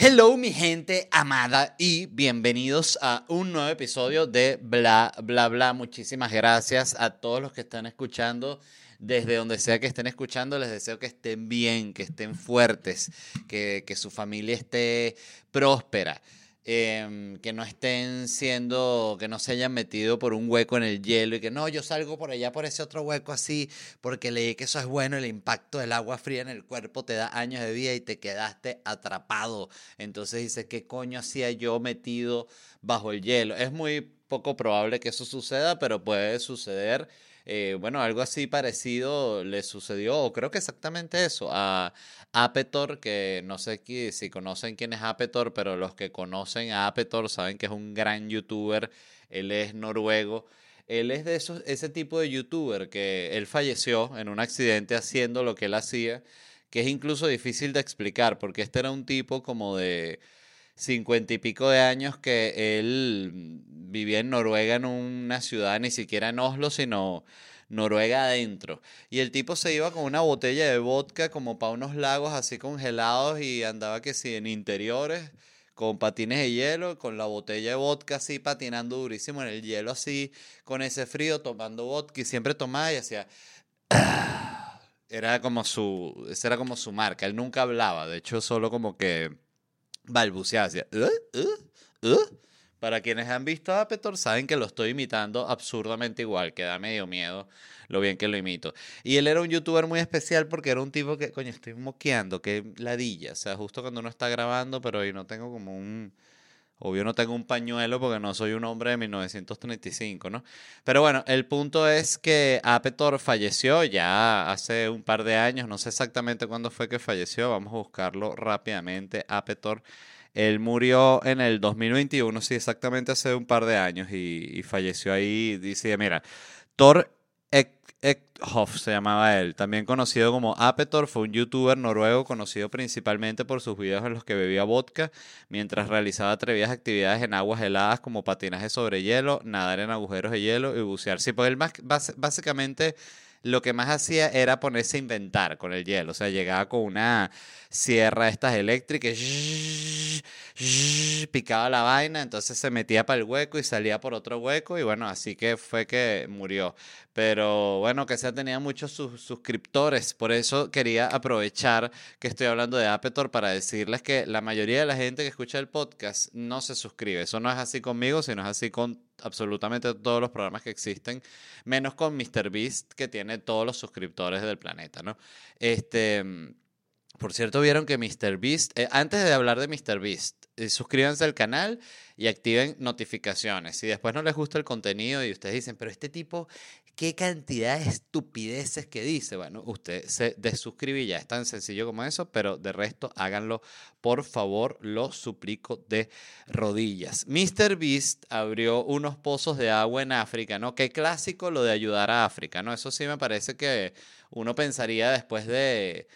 Hello mi gente amada y bienvenidos a un nuevo episodio de Bla Bla Bla. Muchísimas gracias a todos los que están escuchando. Desde donde sea que estén escuchando, les deseo que estén bien, que estén fuertes, que, que su familia esté próspera. Em, que no estén siendo, que no se hayan metido por un hueco en el hielo y que no, yo salgo por allá por ese otro hueco así porque leí que eso es bueno, el impacto del agua fría en el cuerpo te da años de vida y te quedaste atrapado. Entonces dices, ¿qué coño hacía yo metido bajo el hielo? Es muy poco probable que eso suceda, pero puede suceder eh, bueno, algo así parecido le sucedió, o creo que exactamente eso, a Apetor, que no sé si conocen quién es Apetor, pero los que conocen a Apetor saben que es un gran youtuber, él es noruego. Él es de esos, ese tipo de youtuber que él falleció en un accidente haciendo lo que él hacía, que es incluso difícil de explicar, porque este era un tipo como de cincuenta y pico de años que él vivía en Noruega, en una ciudad, ni siquiera en Oslo, sino Noruega adentro. Y el tipo se iba con una botella de vodka como para unos lagos así congelados y andaba que sí, en interiores, con patines de hielo, con la botella de vodka así patinando durísimo en el hielo así, con ese frío, tomando vodka y siempre tomaba y hacía... Era como su, esa era como su marca, él nunca hablaba, de hecho solo como que balbuceaba, ¿Uh? ¿Uh? ¿Uh? Para quienes han visto a Apetor saben que lo estoy imitando absurdamente igual, que da medio miedo lo bien que lo imito. Y él era un youtuber muy especial porque era un tipo que, coño, estoy moqueando, que ladilla. O sea, justo cuando uno está grabando, pero hoy no tengo como un... Obvio no tengo un pañuelo porque no soy un hombre de 1935, ¿no? Pero bueno, el punto es que Apetor falleció ya hace un par de años, no sé exactamente cuándo fue que falleció, vamos a buscarlo rápidamente. Apetor él murió en el 2021, sí, exactamente hace un par de años y, falleció ahí. Dice, mira, Thor Ekhoff se llamaba él, también conocido como Apetor, fue un youtuber noruego conocido principalmente por sus videos en los que bebía vodka mientras realizaba atrevidas actividades en aguas heladas como patinaje sobre hielo, nadar en agujeros de hielo y bucear. Sí, pues él más, básicamente lo que más hacía era ponerse a inventar con el hielo. O sea, llegaba con una sierra estas eléctricas, picaba la vaina, entonces se metía para el hueco y salía por otro hueco y bueno, así que fue que murió. Pero bueno, que se tenía muchos suscriptores, por eso quería aprovechar que estoy hablando de Apetor para decirles que la mayoría de la gente que escucha el podcast no se suscribe. Eso no es así conmigo, sino es así con absolutamente todos los programas que existen, menos con MrBeast, que tiene todos los suscriptores del planeta, ¿no? Este, por cierto, vieron que MrBeast, eh, antes de hablar de MrBeast, eh, suscríbanse al canal y activen notificaciones. Si después no les gusta el contenido y ustedes dicen, pero este tipo, ¿qué cantidad de estupideces que dice? Bueno, usted se desuscribe ya. Es tan sencillo como eso, pero de resto háganlo, por favor, lo suplico de rodillas. Mr. Beast abrió unos pozos de agua en África, ¿no? Qué clásico lo de ayudar a África, ¿no? Eso sí me parece que uno pensaría después de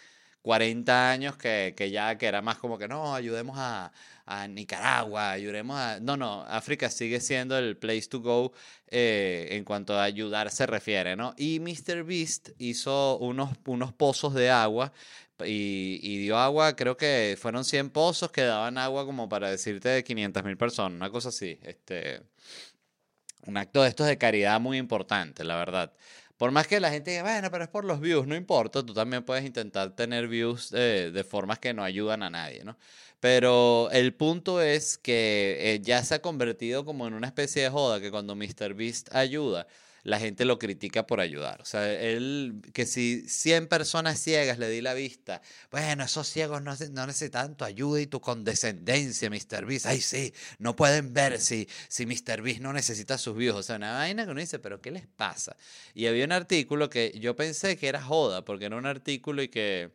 40 años que, que ya que era más como que no, ayudemos a, a Nicaragua, ayudemos a... No, no, África sigue siendo el place to go eh, en cuanto a ayudar se refiere, ¿no? Y Mr. Beast hizo unos, unos pozos de agua y, y, dio agua, creo que fueron 100 pozos que daban agua como para decirte de 500 mil personas, una cosa así. Este, un acto de estos de caridad muy importante, la verdad. por más que la gente diga, bueno, pero es por los views, no importa, tú también puedes intentar tener views de formas que no ayudan a nadie, ¿no? Pero el punto es que eh, ya se ha convertido como en una especie de joda que cuando MrBeast ayuda, la gente lo critica por ayudar. O sea, él, que si 100 personas ciegas le di la vista, bueno, esos ciegos no, no necesitan tu ayuda y tu condescendencia, Mr. Beast. Ay, sí, no pueden ver si, si Mr. Beast no necesita sus views. O sea, una vaina que uno dice, pero ¿qué les pasa? Y había un artículo que yo pensé que era joda, porque era un artículo y que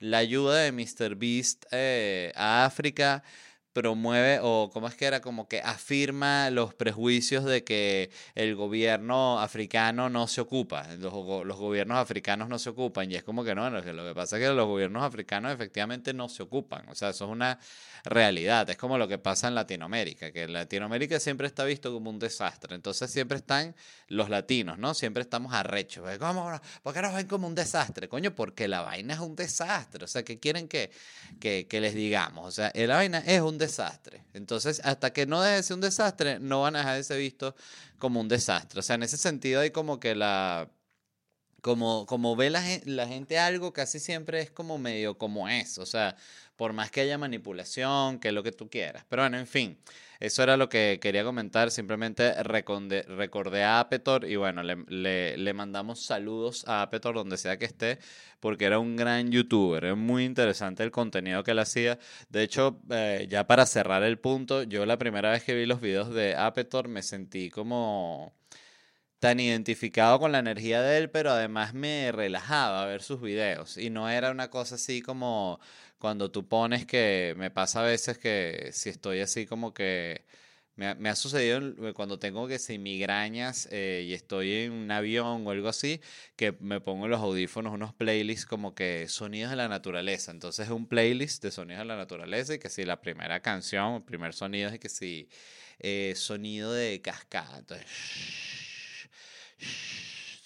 la ayuda de Mr. Beast eh, a África promueve o cómo es que era como que afirma los prejuicios de que el gobierno africano no se ocupa, los, los, gobiernos africanos no se ocupan y es como que no, lo que, pasa es que los gobiernos africanos efectivamente no se ocupan, o sea, eso es una realidad, es como lo que pasa en Latinoamérica, que Latinoamérica siempre está visto como un desastre, entonces siempre están los latinos, ¿no? Siempre estamos arrechos, ¿cómo? ¿Por qué nos ven como un desastre? Coño, porque la vaina es un desastre, o sea, ¿qué quieren que, que, que les digamos? O sea, la vaina es un desastre. Entonces, hasta que no deje de ser un desastre, no van a dejar de ser visto como un desastre. O sea, en ese sentido hay como que la... Como, como ve la, la gente algo, casi siempre es como medio como es. O sea, por más que haya manipulación, que es lo que tú quieras. Pero bueno, en fin, eso era lo que quería comentar. Simplemente recordé, a Apetor y bueno, le, le, mandamos saludos a Apetor donde sea que esté, porque era un gran youtuber. Es muy interesante el contenido que él hacía. De hecho, eh, ya para cerrar el punto, yo la primera vez que vi los videos de Apetor me sentí como tan identificado con la energía de él, pero además me relajaba ver sus videos. Y no era una cosa así como cuando tú pones que me pasa a veces que si estoy así como que me, ha sucedido eh, cuando tengo que si migrañas eh, y estoy en un avión o algo así, que me pongo los audífonos unos playlists como que sonidos de la naturaleza. Entonces es un playlist de sonidos de la naturaleza y que si la primera canción, el primer sonido es que si eh, sonido de cascada. Entonces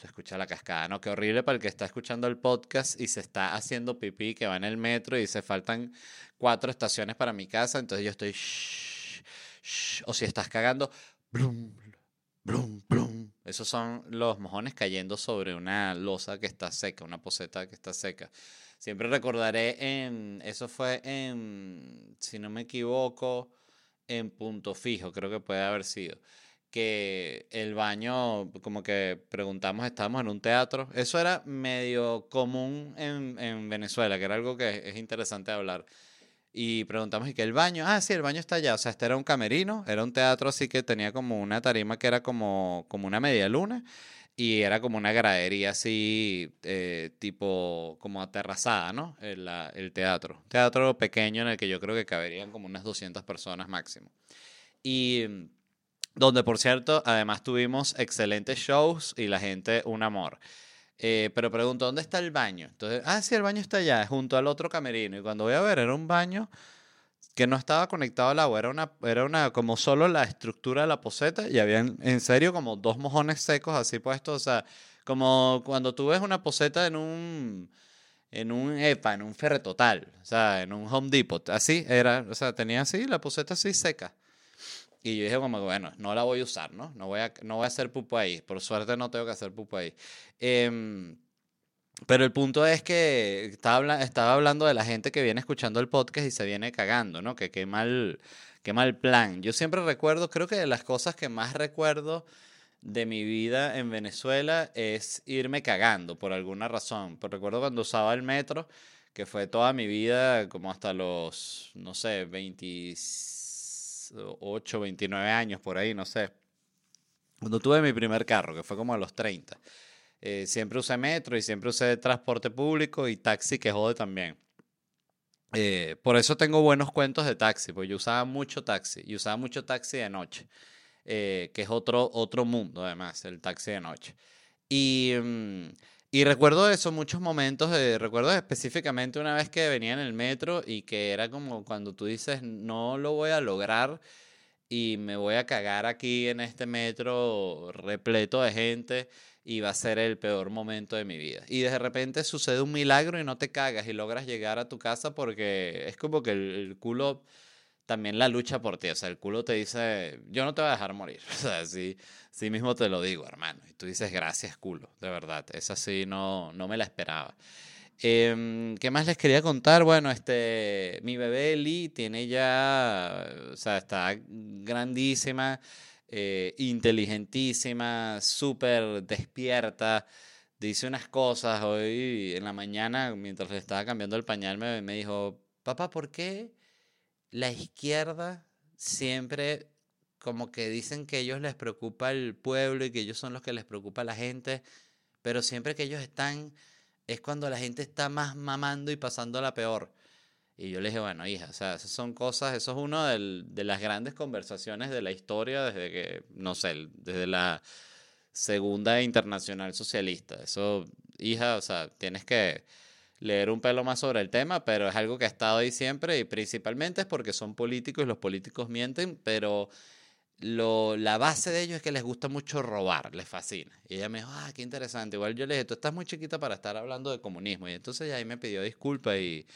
escucha la cascada, ¿no? Qué horrible para el que está escuchando el podcast y se está haciendo pipí, que va en el metro y se faltan cuatro estaciones para mi casa, entonces yo estoy... o si estás cagando... Brum, brum, brum. Esos son los mojones cayendo sobre una losa que está seca, una poseta que está seca. Siempre recordaré en, eso fue en, si no me equivoco, en punto fijo, creo que puede haber sido que el baño, como que preguntamos, estábamos en un teatro. Eso era medio común en, en Venezuela, que era algo que es interesante hablar. Y preguntamos, ¿y qué el baño? Ah, sí, el baño está allá. O sea, este era un camerino, era un teatro así que tenía como una tarima que era como, como una media luna. Y era como una gradería así, eh, tipo, como aterrazada, ¿no? El, el teatro. teatro pequeño en el que yo creo que caberían como unas 200 personas máximo. Y donde por cierto, además tuvimos excelentes shows y la gente un amor. Eh, pero pregunto, ¿dónde está el baño? Entonces, ah, sí, el baño está allá, junto al otro camerino. Y cuando voy a ver, era un baño que no estaba conectado al agua, era una, era una, como solo la estructura de la poseta y había en serio como dos mojones secos así puestos, o sea, como cuando tú ves una poseta en un, en un EPA, en un total, o sea, en un Home Depot, así era, o sea, tenía así la poseta así seca. Y yo dije como, bueno, no la voy a usar, ¿no? No voy a, no voy a hacer pupo ahí. Por suerte no tengo que hacer pupo ahí. Em, pero el punto es que estaba, estaba hablando de la gente que viene escuchando el podcast y se viene cagando, ¿no? Que qué mal, qué mal plan. Yo siempre recuerdo, creo que de las cosas que más recuerdo de mi vida en Venezuela es irme cagando por alguna razón. Por recuerdo cuando usaba el metro, que fue toda mi vida, como hasta los, no sé, 26 8, 29 años por ahí, no sé. Cuando tuve mi primer carro, que fue como a los 30. Eh, siempre usé metro y siempre usé transporte público y taxi que jode también. Eh, por eso tengo buenos cuentos de taxi, porque yo usaba mucho taxi y usaba mucho taxi de noche, eh, que es otro, otro mundo además, el taxi de noche. Y, mm, y recuerdo eso, muchos momentos, de, recuerdo específicamente una vez que venía en el metro y que era como cuando tú dices, no lo voy a lograr y me voy a cagar aquí en este metro repleto de gente y va a ser el peor momento de mi vida. Y de repente sucede un milagro y no te cagas y logras llegar a tu casa porque es como que el, culo también la lucha por ti. O sea, el culo te dice, yo no te voy a dejar morir. O sea, sí, sí mismo te lo digo, hermano. Y tú dices, gracias, culo, de verdad. Esa sí no, no me la esperaba. Em, ¿Qué más les quería contar? Bueno, este, mi bebé Eli tiene ya, o sea, está grandísima, eh, inteligentísima, súper despierta. Dice unas cosas hoy en la mañana, mientras le estaba cambiando el pañal, me, me dijo, papá, ¿por qué la izquierda siempre como que dicen que ellos les preocupa el pueblo y que ellos son los que les preocupa la gente, pero siempre que ellos están es cuando la gente está más mamando y pasando la peor. Y yo le dije, bueno, hija, o sea, esas son cosas, eso es una de las grandes conversaciones de la historia desde que, no sé, desde la Segunda Internacional Socialista. Eso, hija, o sea, tienes que leer un pelo más sobre el tema, pero es algo que ha estado ahí siempre y principalmente es porque son políticos y los políticos mienten, pero la base de ellos es que les gusta mucho robar, les fascina. Y ella me dijo, ah, qué interesante. Igual yo le dije, tú estás muy chiquita para estar hablando de comunismo. Y entonces ahí me pidió disculpas y,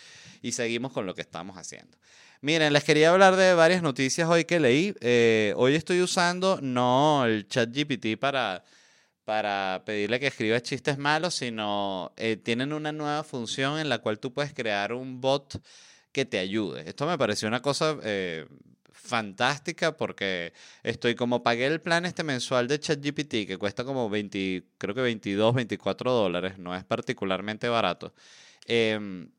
y seguimos con lo que estamos haciendo. Miren, les quería hablar de varias noticias hoy que leí. Eh, hoy estoy usando no el chat GPT para, para pedirle que escriba chistes malos, sino eh, tienen una nueva función en la cual tú puedes crear un bot que te ayude. Esto me pareció una cosa eh, fantástica porque estoy como pagué el plan este mensual de ChatGPT que cuesta como 20, creo que 22, 24 dólares, no es particularmente barato. Em,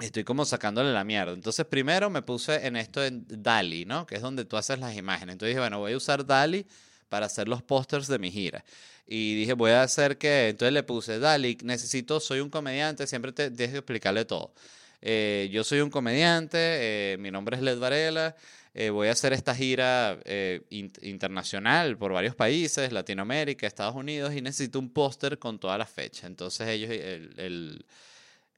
estoy como sacándole la mierda. Entonces primero me puse en esto en DALI, ¿no? Que es donde tú haces las imágenes. Entonces dije, bueno, voy a usar DALI para hacer los pósters de mi gira. Y dije, voy a hacer que, entonces le puse, DALI, necesito, soy un comediante, siempre te que explicarle todo. Eh, yo soy un comediante, eh, mi nombre es Led Varela, eh, voy a hacer esta gira internacional por varios países, Latinoamérica, Estados Unidos, y necesito un póster con todas las fechas. Entonces ellos, el,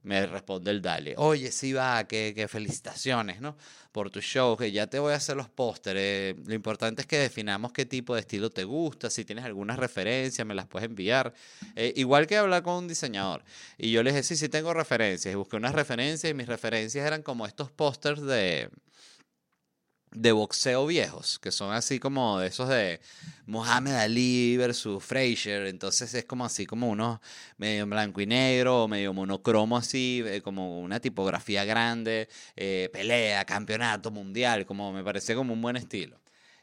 me responde el Dale, oye, sí va, qué, felicitaciones, ¿no? Por tu show, que ya te voy a hacer los pósteres. lo importante es que definamos qué tipo de estilo te gusta, si tienes algunas referencias, me las puedes enviar. Eh, igual que hablar con un diseñador. Y yo le dije, sí, sí tengo referencias. Y busqué unas referencias y mis referencias eran como estos pósters de de boxeo viejos, que son así como de esos de Mohamed Ali versus Frazier, entonces es como así como unos medio blanco y negro, medio monocromo así, eh, como una tipografía grande, eh, pelea, campeonato mundial, como me parecía como un buen estilo.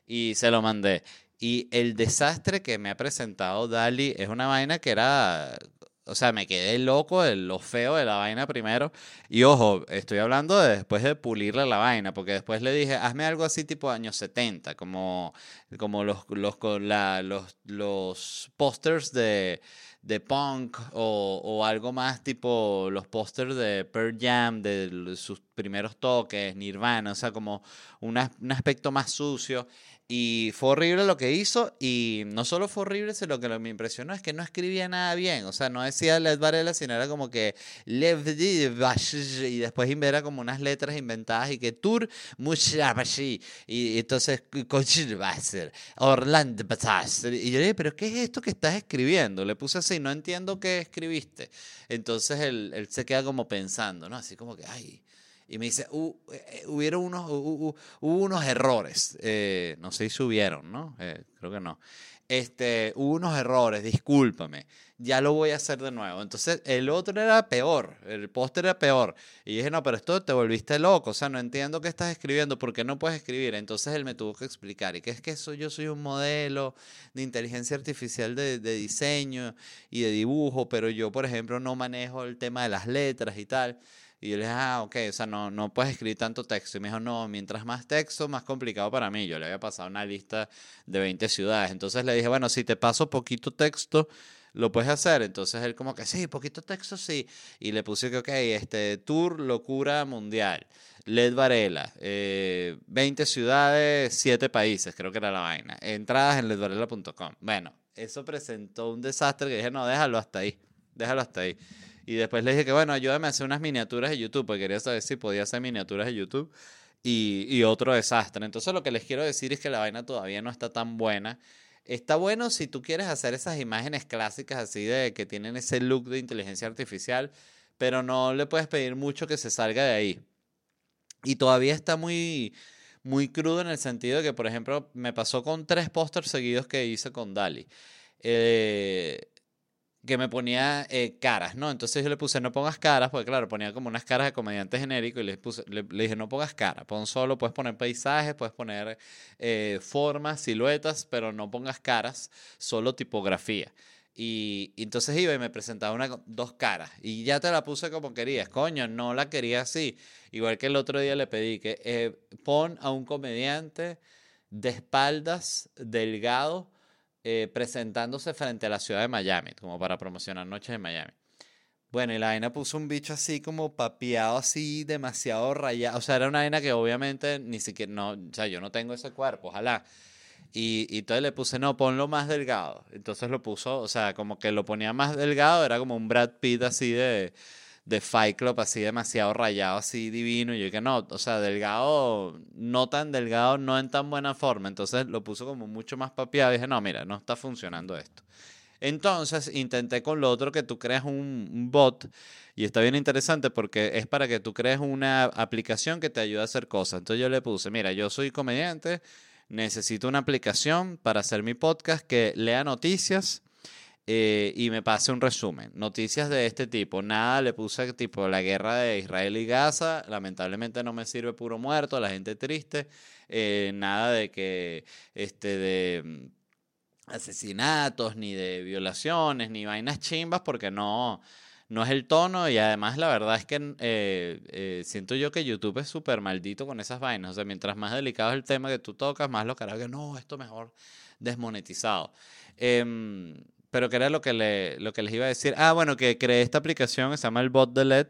Y se lo mandé. Y el desastre que me ha presentado Dali es una vaina que era o sea, me quedé loco de lo feo de la vaina primero. Y ojo, estoy hablando de después de pulirle la vaina, porque después le dije, hazme algo así tipo años 70, como, como los, los, la, los, los pósters de, de punk o, o, algo más tipo los pósters de Pearl Jam, de sus primeros toques, Nirvana, o sea, como un aspecto más sucio. Y fue horrible lo que hizo. Y no solo fue horrible, sino que lo que me impresionó es que no escribía nada bien. O sea, no decía Led Varela, sino era como que y después era como unas letras inventadas y que Tour y entonces Orlando y yo dije, pero ¿qué es esto que estás escribiendo? Le puse así, no entiendo qué escribiste. Entonces él, él se queda como pensando, ¿no? Así como que, ay, y me dice, uh, hubieron unos, hubo unos errores. Eh, no sé si hubieron, ¿no? Eh, creo que no. Este, hubo unos errores, discúlpame. Ya lo voy a hacer de nuevo. Entonces, el otro era peor, el póster era peor. Y dije, no, pero esto te volviste loco. O sea, no entiendo qué estás escribiendo, ¿por qué no puedes escribir? Entonces él me tuvo que explicar. Y que es que eso, yo soy un modelo de inteligencia artificial de, de diseño y de dibujo, pero yo, por ejemplo, no manejo el tema de las letras y tal. Y yo le dije, ah, ok, o sea, no, no puedes escribir tanto texto. Y me dijo, no, mientras más texto, más complicado para mí. Yo le había pasado una lista de 20 ciudades. Entonces le dije, bueno, si te paso poquito texto, lo puedes hacer. Entonces él como que, sí, poquito texto, sí. Y le puse que, ok, este, Tour Locura Mundial. Led Varela, 20 eh, ciudades, 7 países, creo que era la vaina. Entradas en ledvarela.com. Bueno, eso presentó un desastre que dije, no, déjalo hasta ahí, déjalo hasta ahí. Y después le dije que, bueno, ayúdame a hacer unas miniaturas de YouTube, porque quería saber si podía hacer miniaturas de YouTube. Y, otro desastre. Entonces lo que les quiero decir es que la vaina todavía no está tan buena. Está bueno si tú quieres hacer esas imágenes clásicas así de que tienen ese look de inteligencia artificial, pero no le puedes pedir mucho que se salga de ahí. Y todavía está muy, muy crudo en el sentido de que, por ejemplo, me pasó con tres pósters seguidos que hice con Dali. Eh, que me ponía eh, caras, ¿no? Entonces yo le puse no pongas caras, porque claro, ponía como unas caras de comediante genérico y le, puse, le, dije no pongas caras, pon solo, puedes poner paisajes, puedes poner eh, formas, siluetas, pero no pongas caras, solo tipografía. Y, entonces iba y me presentaba una, dos caras. Y ya te la puse como querías. Coño, no la quería así. Igual que el otro día le pedí que eh, pon a un comediante de espaldas, delgado, eh, presentándose frente a la ciudad de Miami, como para promocionar Noches de Miami. Bueno, y la vaina puso un bicho así como papeado, así demasiado rayado. O sea, era una vaina que obviamente ni siquiera, no, o sea, yo no tengo ese cuerpo, ojalá. Y, y entonces le puse, no, ponlo más delgado. Entonces lo puso, o sea, como que lo ponía más delgado, era como un Brad Pitt así de, de Fight Club, así demasiado rayado, así divino. Y yo dije, no, o sea, delgado, no tan delgado, no en tan buena forma. Entonces lo puso como mucho más papiado. Y dije, no, mira, no está funcionando esto. Entonces intenté con lo otro que tú creas un, un, bot y está bien interesante porque es para que tú crees una aplicación que te ayude a hacer cosas. Entonces yo le puse, mira, yo soy comediante, necesito una aplicación para hacer mi podcast que lea noticias eh, y me pase un resumen. Noticias de este tipo. Nada, le puse tipo la guerra de Israel y Gaza. Lamentablemente no me sirve puro muerto, la gente triste. Eh, nada de que, este, de mm, asesinatos, ni de violaciones, ni vainas chimbas, porque no, no es el tono y además la verdad es que eh, eh, siento yo que YouTube es súper maldito con esas vainas. O sea, mientras más delicado es el tema que tú tocas, más lo hará que no, esto mejor desmonetizado. Em, pero que era lo que, le, lo que les iba a decir. Ah, bueno, que creé esta aplicación que se llama el Bot de LED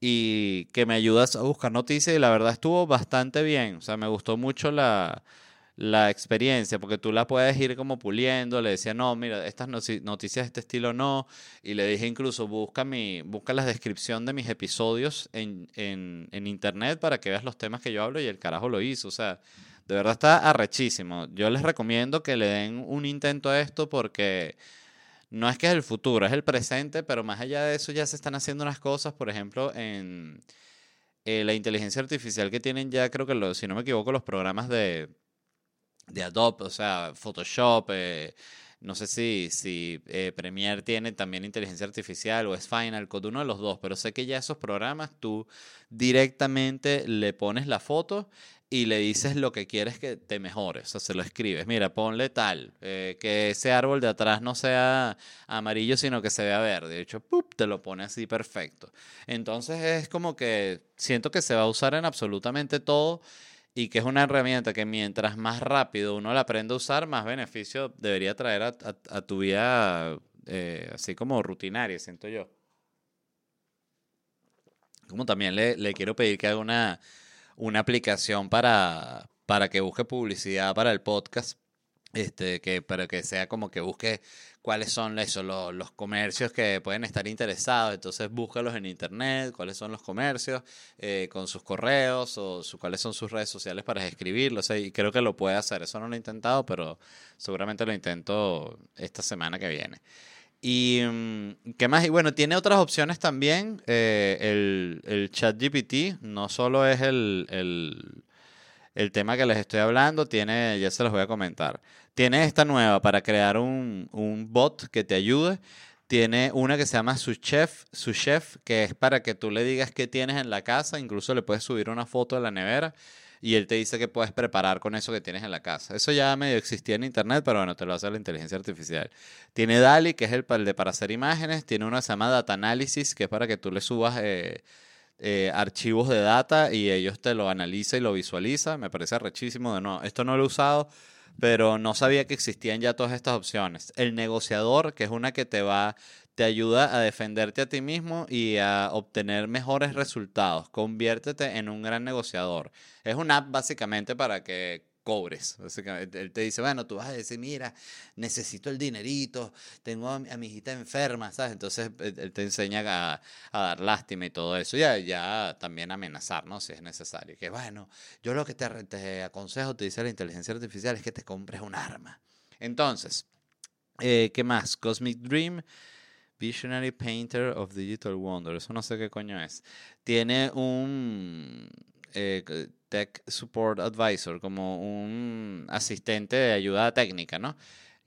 y que me ayuda a buscar noticias y la verdad estuvo bastante bien. O sea, me gustó mucho la la experiencia, porque tú la puedes ir como puliendo, le decía, no, mira, estas noticias de este estilo no, y le dije incluso, busca, mi, busca la descripción de mis episodios en, en, en internet para que veas los temas que yo hablo y el carajo lo hizo, o sea, de verdad está arrechísimo. Yo les recomiendo que le den un intento a esto porque no es que es el futuro, es el presente, pero más allá de eso ya se están haciendo unas cosas, por ejemplo, en eh, la inteligencia artificial que tienen ya, creo que, si no me equivoco, los programas de de Adobe, o sea, Photoshop, eh, no sé si, si eh, Premiere tiene también inteligencia artificial o es Final Cut, uno de los dos, pero sé que ya esos programas tú directamente le pones la foto y le dices lo que quieres que te mejore, o sea, se lo escribes, mira, ponle tal, eh, que ese árbol de atrás no sea amarillo, sino que se vea verde, de hecho, ¡pup! te lo pone así perfecto. Entonces es como que siento que se va a usar en absolutamente todo y que es una herramienta que mientras más rápido uno la aprende a usar, más beneficio debería traer a, tu vida eh, así como rutinaria, siento yo. Como también le, le quiero pedir que haga una, una aplicación para, para que busque publicidad para el podcast este, que, pero que sea como que busque cuáles son eso, los, los, comercios que pueden estar interesados, entonces búscalos en internet, cuáles son los comercios, eh, con sus correos o su, cuáles son sus redes sociales para escribirlos, y creo que lo puede hacer, eso no lo he intentado, pero seguramente lo intento esta semana que viene. Y mm, qué más, y bueno, tiene otras opciones también, eh, el, el chat GPT, no solo es el, el el tema que les estoy hablando tiene, ya se los voy a comentar. Tiene esta nueva para crear un, un bot que te ayude. Tiene una que se llama su chef, su chef, que es para que tú le digas qué tienes en la casa. Incluso le puedes subir una foto de la nevera y él te dice que puedes preparar con eso que tienes en la casa. Eso ya medio existía en internet, pero bueno, te lo hace la inteligencia artificial. Tiene DALI, que es el, de para hacer imágenes. Tiene una que se llama Data Analysis, que es para que tú le subas eh, eh, archivos de data y ellos te lo analizan y lo visualizan. Me parece rechísimo. De no, esto no lo he usado, pero no sabía que existían ya todas estas opciones. El negociador, que es una que te va, te ayuda a defenderte a ti mismo y a obtener mejores resultados. Conviértete en un gran negociador. Es una app básicamente para que cobres. Él te dice, bueno, tú vas a decir, mira, necesito el dinerito, tengo a, mi hijita enferma, ¿sabes? Entonces él te enseña a, dar lástima y todo eso, y ya también amenazar, ¿no? Si es necesario. Que bueno, yo lo que te, te aconsejo, te dice la inteligencia artificial, es que te compres un arma. Entonces, eh, ¿qué más? Cosmic Dream. Visionary Painter of Digital Wonder. Eso no sé qué coño es. Tiene un, eh, Tech Support Advisor, como un asistente de ayuda técnica, ¿no?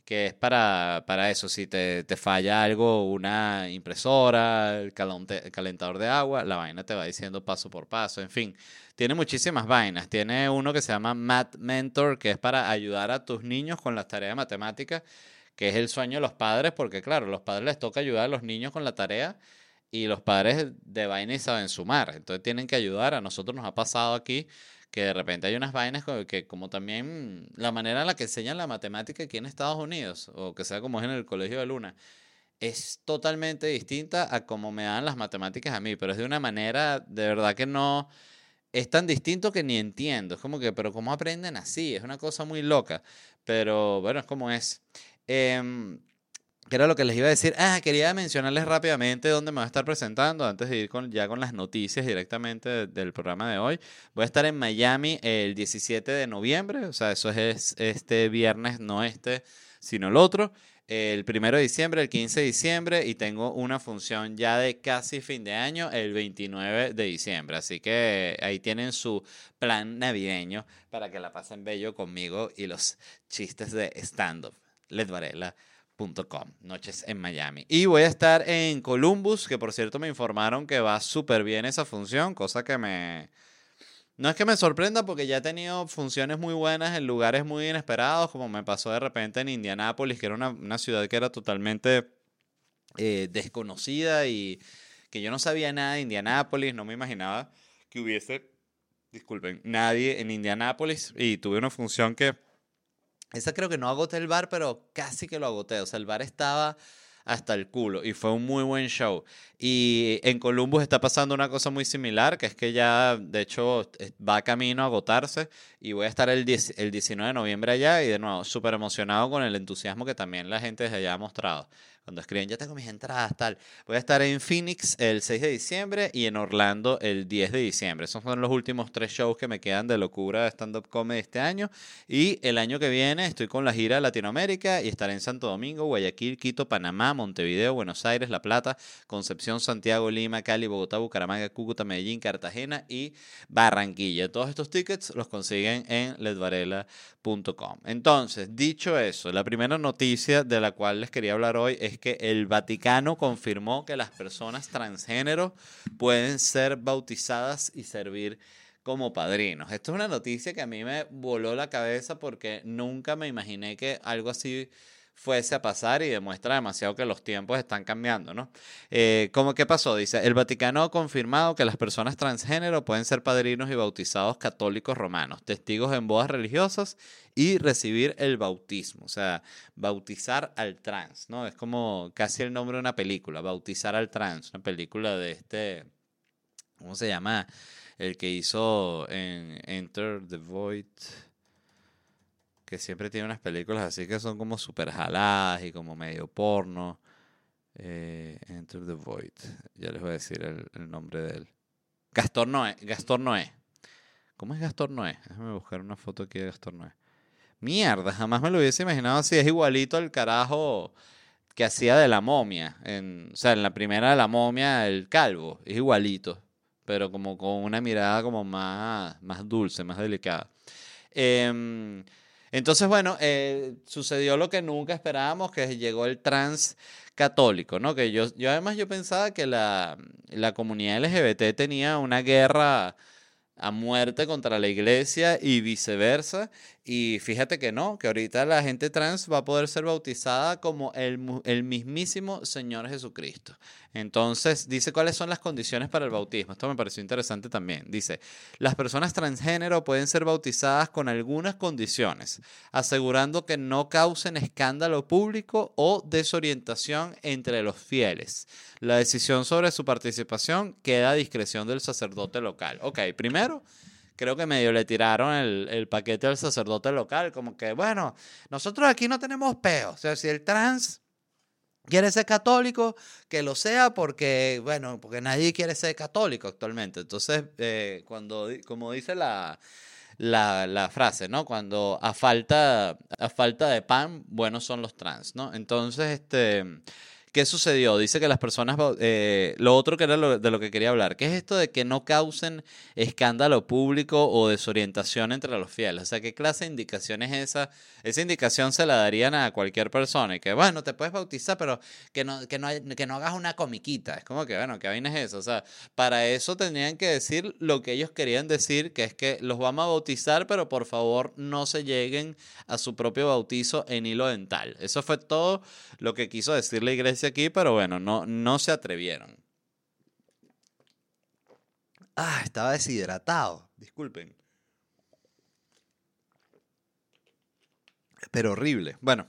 Que es para, para eso, si te, te falla algo, una impresora, el, calentador de agua, la vaina te va diciendo paso por paso, en fin. Tiene muchísimas vainas. Tiene uno que se llama Math Mentor, que es para ayudar a tus niños con las tareas de matemáticas, que es el sueño de los padres, porque claro, los padres les toca ayudar a los niños con la tarea y los padres de vaina y saben sumar, entonces tienen que ayudar. A nosotros nos ha pasado aquí que de repente hay unas vainas que como también la manera en la que enseñan la matemática aquí en Estados Unidos, o que sea como es en el Colegio de Luna, es totalmente distinta a como me dan las matemáticas a mí, pero es de una manera de verdad que no es tan distinto que ni entiendo. Es como que, pero ¿cómo aprenden así? Es una cosa muy loca, pero bueno, es como es. Eh, ¿Qué era lo que les iba a decir? Ah, quería mencionarles rápidamente dónde me voy a estar presentando antes de ir con, ya con las noticias directamente del programa de hoy. Voy a estar en Miami el 17 de noviembre, o sea, eso es este viernes, no este, sino el otro. El 1 de diciembre, el 15 de diciembre y tengo una función ya de casi fin de año el 29 de diciembre. Así que ahí tienen su plan navideño para que la pasen bello conmigo y los chistes de stand-up. Led Varela noches en Miami. Y voy a estar en Columbus, que por cierto me informaron que va súper bien esa función, cosa que me... No es que me sorprenda porque ya he tenido funciones muy buenas en lugares muy inesperados, como me pasó de repente en Indianápolis, que era una, ciudad que era totalmente eh, desconocida y que yo no sabía nada de Indianápolis, no me imaginaba que hubiese, disculpen, nadie en Indianápolis y tuve una función que esa creo que no agoté el bar, pero casi que lo agoté. O sea, el bar estaba hasta el culo y fue un muy buen show. Y en Columbus está pasando una cosa muy similar, que es que ya, de hecho, va camino a agotarse y voy a estar el, el 19 de noviembre allá y de nuevo, súper emocionado con el entusiasmo que también la gente desde allá ha mostrado cuando escriben, ya tengo mis entradas, tal. Voy a estar en Phoenix el 6 de diciembre y en Orlando el 10 de diciembre. Esos son los últimos tres shows que me quedan de locura de stand-up comedy este año. Y el año que viene estoy con la gira Latinoamérica y estaré en Santo Domingo, Guayaquil, Quito, Panamá, Montevideo, Buenos Aires, La Plata, Concepción, Santiago, Lima, Cali, Bogotá, Bucaramanga, Cúcuta, Medellín, Cartagena y Barranquilla. Todos estos tickets los consiguen en ledvarela.com. Entonces, dicho eso, la primera noticia de la cual les quería hablar hoy es que el Vaticano confirmó que las personas transgénero pueden ser bautizadas y servir como padrinos. Esto es una noticia que a mí me voló la cabeza porque nunca me imaginé que algo así fuese a pasar y demuestra demasiado que los tiempos están cambiando, ¿no? Eh, ¿Cómo qué pasó? Dice, el Vaticano ha confirmado que las personas transgénero pueden ser padrinos y bautizados católicos romanos, testigos en bodas religiosas y recibir el bautismo, o sea, bautizar al trans, ¿no? Es como casi el nombre de una película, bautizar al trans, una película de este, ¿cómo se llama? El que hizo en Enter the Void que siempre tiene unas películas así que son como super jaladas y como medio porno. Eh, Enter the Void. Ya les voy a decir el, nombre de él. Gastor Noé. Gastor Noé. ¿Cómo es Gastor Noé? Déjame buscar una foto aquí de Gastor Noé. Mierda, jamás me lo hubiese imaginado así. Es igualito al carajo que hacía de la momia. En, o sea, en la primera de la momia, el calvo. Es igualito. Pero como con una mirada como más, más dulce, más delicada. Eh, entonces, bueno, eh, sucedió lo que nunca esperábamos, que llegó el trans católico, ¿no? Que yo, yo además yo pensaba que la, la comunidad LGBT tenía una guerra a muerte contra la iglesia y viceversa. Y fíjate que no, que ahorita la gente trans va a poder ser bautizada como el, mismísimo Señor Jesucristo. Entonces, dice cuáles son las condiciones para el bautismo. Esto me pareció interesante también. Dice, las personas transgénero pueden ser bautizadas con algunas condiciones, asegurando que no causen escándalo público o desorientación entre los fieles. La decisión sobre su participación queda a discreción del sacerdote local. Ok, primero creo que medio le tiraron el, paquete al sacerdote local, como que, bueno, nosotros aquí no tenemos peo. O sea, si el trans quiere ser católico, que lo sea porque, bueno, porque nadie quiere ser católico actualmente. Entonces, eh, cuando, como dice la, la, la, frase, ¿no? Cuando a falta, a falta de pan, buenos son los trans, ¿no? Entonces, este... ¿Qué sucedió? Dice que las personas, eh, lo otro que era de lo que quería hablar, que es esto de que no causen escándalo público o desorientación entre los fieles. O sea, ¿qué clase de indicación es esa? Esa indicación se la darían a cualquier persona y que, bueno, te puedes bautizar, pero que no, que no, que no hagas una comiquita. Es como que, bueno, ¿qué vaina es eso? O sea, para eso tendrían que decir lo que ellos querían decir, que es que los vamos a bautizar, pero por favor no se lleguen a su propio bautizo en hilo dental. Eso fue todo lo que quiso decir la iglesia aquí, pero bueno, no, no se atrevieron. Ah, estaba deshidratado. Disculpen. Pero horrible. Bueno.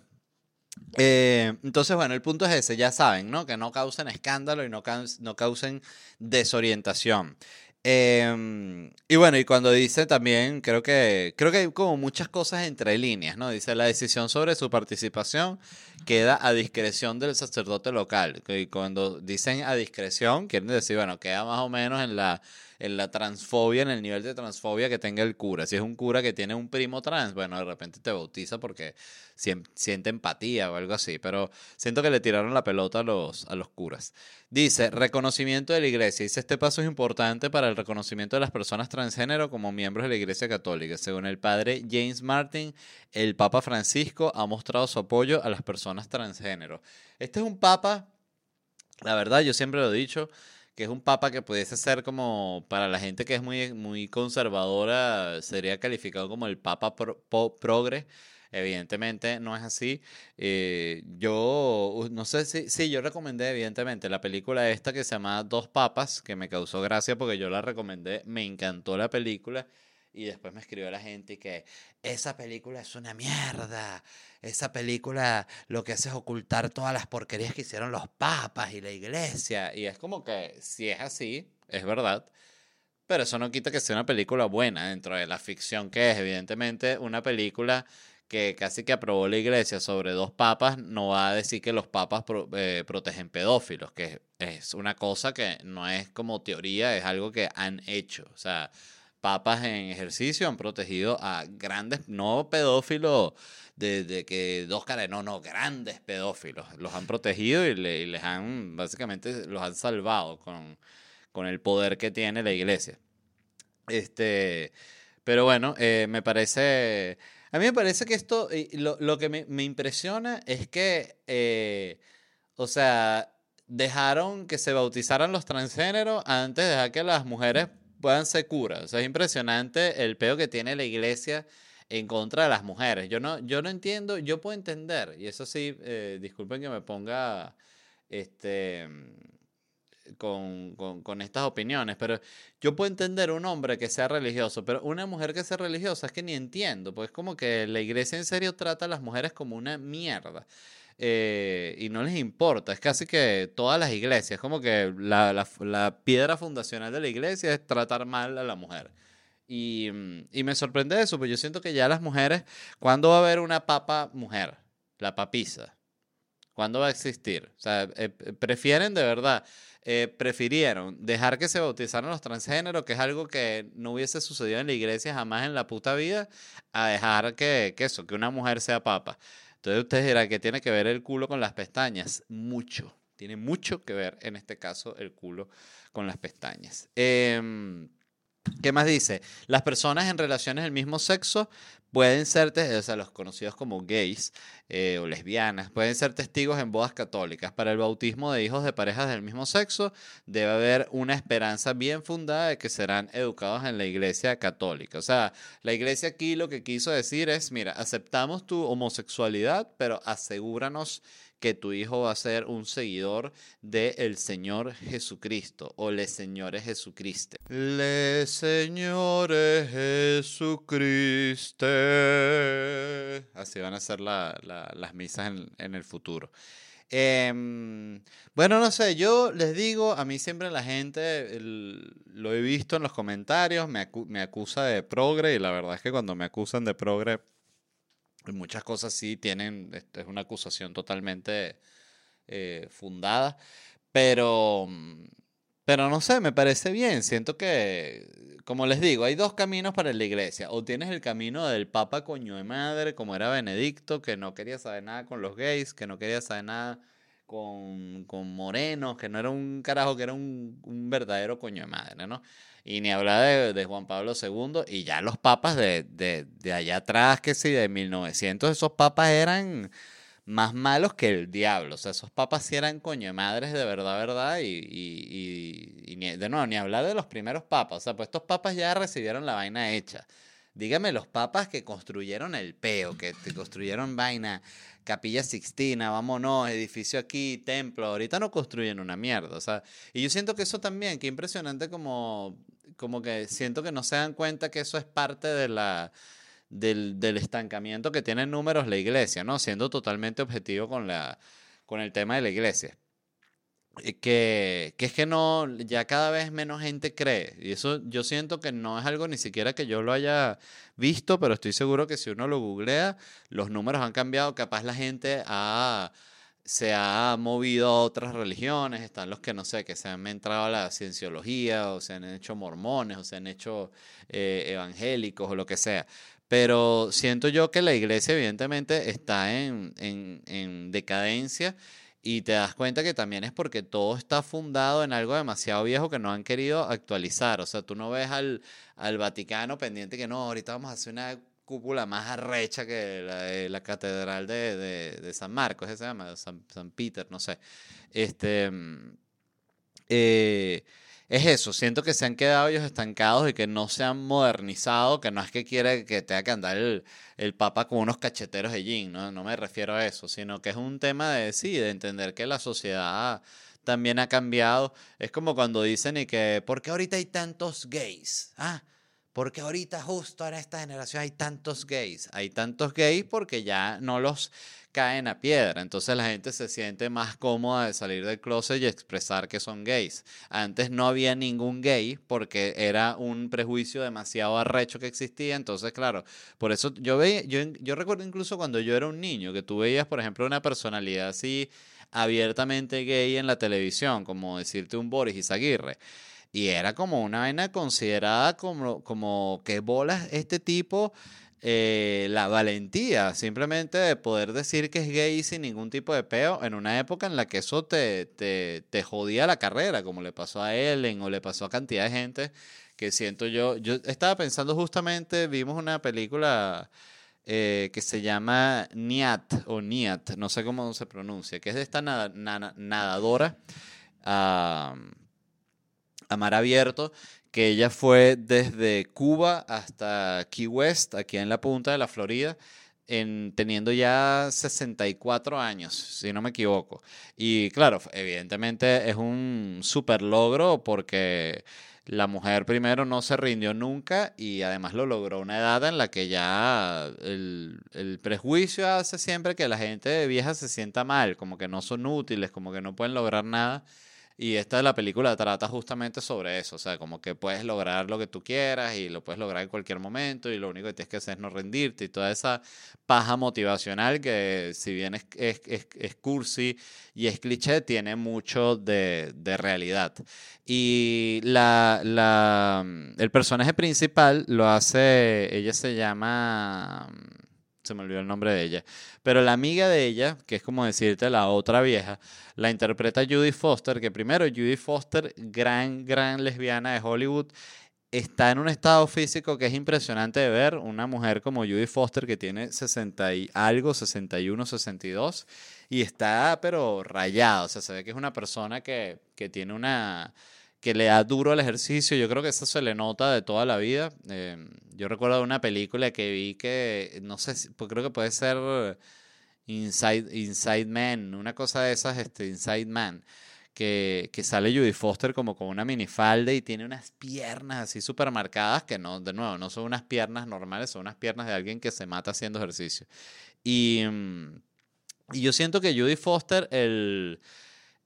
Eh, entonces, bueno, el punto es ese, ya saben, ¿no? Que no causen escándalo y no, no causen desorientación. Em, y bueno, y cuando dice también, creo que, creo que hay como muchas cosas entre líneas, ¿no? Dice, la decisión sobre su participación queda a discreción del sacerdote local. Y cuando dicen a discreción, quieren decir, bueno, queda más o menos en la en la transfobia, en el nivel de transfobia que tenga el cura. Si es un cura que tiene un primo trans, bueno, de repente te bautiza porque siente empatía o algo así, pero siento que le tiraron la pelota a los, a los curas. Dice, reconocimiento de la iglesia. Dice, este paso es importante para el reconocimiento de las personas transgénero como miembros de la iglesia católica. Según el padre James Martin, el Papa Francisco ha mostrado su apoyo a las personas transgénero. Este es un papa, la verdad, yo siempre lo he dicho, que es un papa que pudiese ser como, para la gente que es muy, muy conservadora, sería calificado como el papa progre. Evidentemente no es así. Eh, yo no sé si, sí, yo recomendé evidentemente la película esta que se llama Dos Papas, que me causó gracia porque yo la recomendé, me encantó la película y después me escribió la gente que esa película es una mierda. Esa película lo que hace es ocultar todas las porquerías que hicieron los papas y la iglesia. Y es como que si es así, es verdad. Pero eso no quita que sea una película buena dentro de la ficción que es. Evidentemente, una película que casi que aprobó la iglesia sobre dos papas no va a decir que los papas eh, protegen pedófilos, que es una cosa que no es como teoría, es algo que han hecho. O sea, papas en ejercicio han protegido a grandes, no pedófilos de, que dos caras, no, no, grandes pedófilos. Los han protegido y, les han, básicamente, los han salvado con, con el poder que tiene la iglesia. Este, pero bueno, eh, me parece, a mí me parece que esto, lo, lo que me, me, impresiona es que, eh, o sea, dejaron que se bautizaran los transgéneros antes de dejar que las mujeres puedan ser curas. O sea, es impresionante el peo que tiene la iglesia en contra de las mujeres. Yo no, yo no entiendo, yo puedo entender, y eso sí, eh, disculpen que me ponga este, con, con, estas opiniones, pero yo puedo entender un hombre que sea religioso, pero una mujer que sea religiosa es que ni entiendo, pues es como que la iglesia en serio trata a las mujeres como una mierda. Eh, y no les importa. Es casi que todas las iglesias, como que la, la, piedra fundacional de la iglesia es tratar mal a la mujer. Y, mm, y me sorprende eso, porque yo siento que ya las mujeres, ¿cuándo va a haber una papa mujer? La papisa. ¿Cuándo va a existir? O sea, eh, prefieren de verdad, eh, prefirieron dejar que se bautizaran los transgéneros, que es algo que no hubiese sucedido en la iglesia jamás en la puta vida, a dejar que, que eso, que una mujer sea papa. Entonces ustedes dirán que tiene que ver el culo con las pestañas. Mucho. Tiene mucho que ver, en este caso, el culo con las pestañas. Eh, ¿Qué más dice? Las personas en relaciones del mismo sexo pueden ser, o sea, los conocidos como gays eh, o lesbianas, pueden ser testigos en bodas católicas. Para el bautismo de hijos de parejas del mismo sexo debe haber una esperanza bien fundada de que serán educados en la iglesia católica. O sea, la iglesia aquí lo que quiso decir es, mira, aceptamos tu homosexualidad, pero asegúranos que tu hijo va a ser un seguidor del el Señor Jesucristo o le Señores Jesucristo. Le Señores Jesucristo. Así van a ser las misas en, el futuro. Em, bueno, no sé, yo les digo, a mí siempre la gente, lo he visto en los comentarios, me, me acusa de progre y la verdad es que cuando me acusan de progre muchas cosas sí tienen, este, es una acusación totalmente eh, fundada, pero, pero no sé, me parece bien. Siento que, como les digo, hay dos caminos para la iglesia. O tienes el camino del Papa coño de madre, como era Benedicto, que no quería saber nada con los gays, que no quería saber nada con, con morenos, que no era un carajo, que era un, un verdadero coño de madre, ¿no? Y ni hablar de, de Juan Pablo II y ya los papas de, de, de allá atrás, que sí, de 1900, esos papas eran más malos que el diablo. O sea, esos papas sí eran coño de madres de verdad, verdad. Y, y, y, y ni- de nuevo, ni hablar de los primeros papas. O sea, pues estos papas ya recibieron la vaina hecha. Dígame los papas que construyeron el peo, que te construyeron vaina, capilla sixtina, vámonos, edificio aquí, templo. Ahorita no construyen una mierda. O sea, y yo siento que eso también, que impresionante como, como que siento que no se dan cuenta que eso es parte de la, del, del estancamiento que tiene en números la iglesia, ¿no? Siendo totalmente objetivo con la, con el tema de la iglesia. Eh, Que, que es que no, ya cada vez menos gente cree. Y eso yo siento que no es algo ni siquiera que yo lo haya visto, pero estoy seguro que si uno lo googlea, los números han cambiado. Capaz la gente ha, se ha movido a otras religiones. Están los que no sé, que se han entrado a la cienciología, o se han hecho mormones, o se han hecho eh, evangélicos, o lo que sea. Pero siento yo que la iglesia evidentemente está en, en, en decadencia y te das cuenta que también es porque todo está fundado en algo demasiado viejo que no han querido actualizar. O sea, tú no ves al, al Vaticano pendiente que no, ahorita vamos a hacer una cúpula más arrecha que la, la catedral de, de, de San Marcos, ¿ese se llama? San, San Peter, no sé. Este, mm, eh, es eso, siento que se han quedado ellos estancados y que no se han modernizado, que no es que quiere que tenga que andar el, el papa con unos cacheteros de jean, ¿no? No me refiero a eso, sino que es un tema de sí, de entender que la sociedad también ha cambiado. Es como cuando dicen y que, ¿por qué ahorita hay tantos gays? Ah, porque ahorita justo en esta generación hay tantos gays. Hay tantos gays porque ya no los caen a piedra. Entonces la gente se siente más cómoda de salir del closet y expresar que son gays. Antes no había ningún gay porque era un prejuicio demasiado arrecho que existía. Entonces, claro, por eso yo veía, yo recuerdo incluso cuando yo era un niño, que tú veías, por ejemplo, una personalidad así abiertamente gay en la televisión, como decirte un Boris Izaguirre. Y era como una vaina considerada como, como que bolas este tipo, eh, la valentía, simplemente de poder decir que es gay sin ningún tipo de peo en una época en la que eso te, te, te jodía la carrera, como le pasó a Ellen o le pasó a cantidad de gente que siento yo. Yo estaba pensando justamente, vimos una película eh, que se llama Niat o Niat, no sé cómo se pronuncia, que es de esta nada- nadadora. ah, a mar abierto, que ella fue desde Cuba hasta Key West, aquí en la punta de la Florida, en, teniendo ya 64 años, si no me equivoco. Y claro, evidentemente es un super logro porque la mujer primero no se rindió nunca y además lo logró una edad en la que ya el, el prejuicio hace siempre que la gente vieja se sienta mal, como que no son útiles, como que no pueden lograr nada. Y esta de la película trata justamente sobre eso, o sea, como que puedes lograr lo que tú quieras y lo puedes lograr en cualquier momento y lo único que tienes que hacer es no rendirte y toda esa paja motivacional que si bien es, es, es, es cursi y es cliché, tiene mucho de, de realidad. Y la, la, el personaje principal lo hace, ella se llama, se me olvidó el nombre de ella, pero la amiga de ella, que es como decirte la otra vieja, la interpreta Judy Foster, que primero Judy Foster, gran, gran lesbiana de Hollywood, está en un estado físico que es impresionante de ver. Una mujer como Judy Foster que tiene 60 y algo, 61, 62, y está pero rayada. O sea, se ve que es una persona que, que tiene una que le da duro al ejercicio. Yo creo que eso se le nota de toda la vida. Eh, yo recuerdo una película que vi que, no sé, pues creo que puede ser Inside, Inside Man, una cosa de esas, este, Inside Man, que, que sale Judy Foster como con una minifalda y tiene unas piernas así súper marcadas que no, de nuevo, no son unas piernas normales, son unas piernas de alguien que se mata haciendo ejercicio. Y, mm, y yo siento que Judy Foster, el,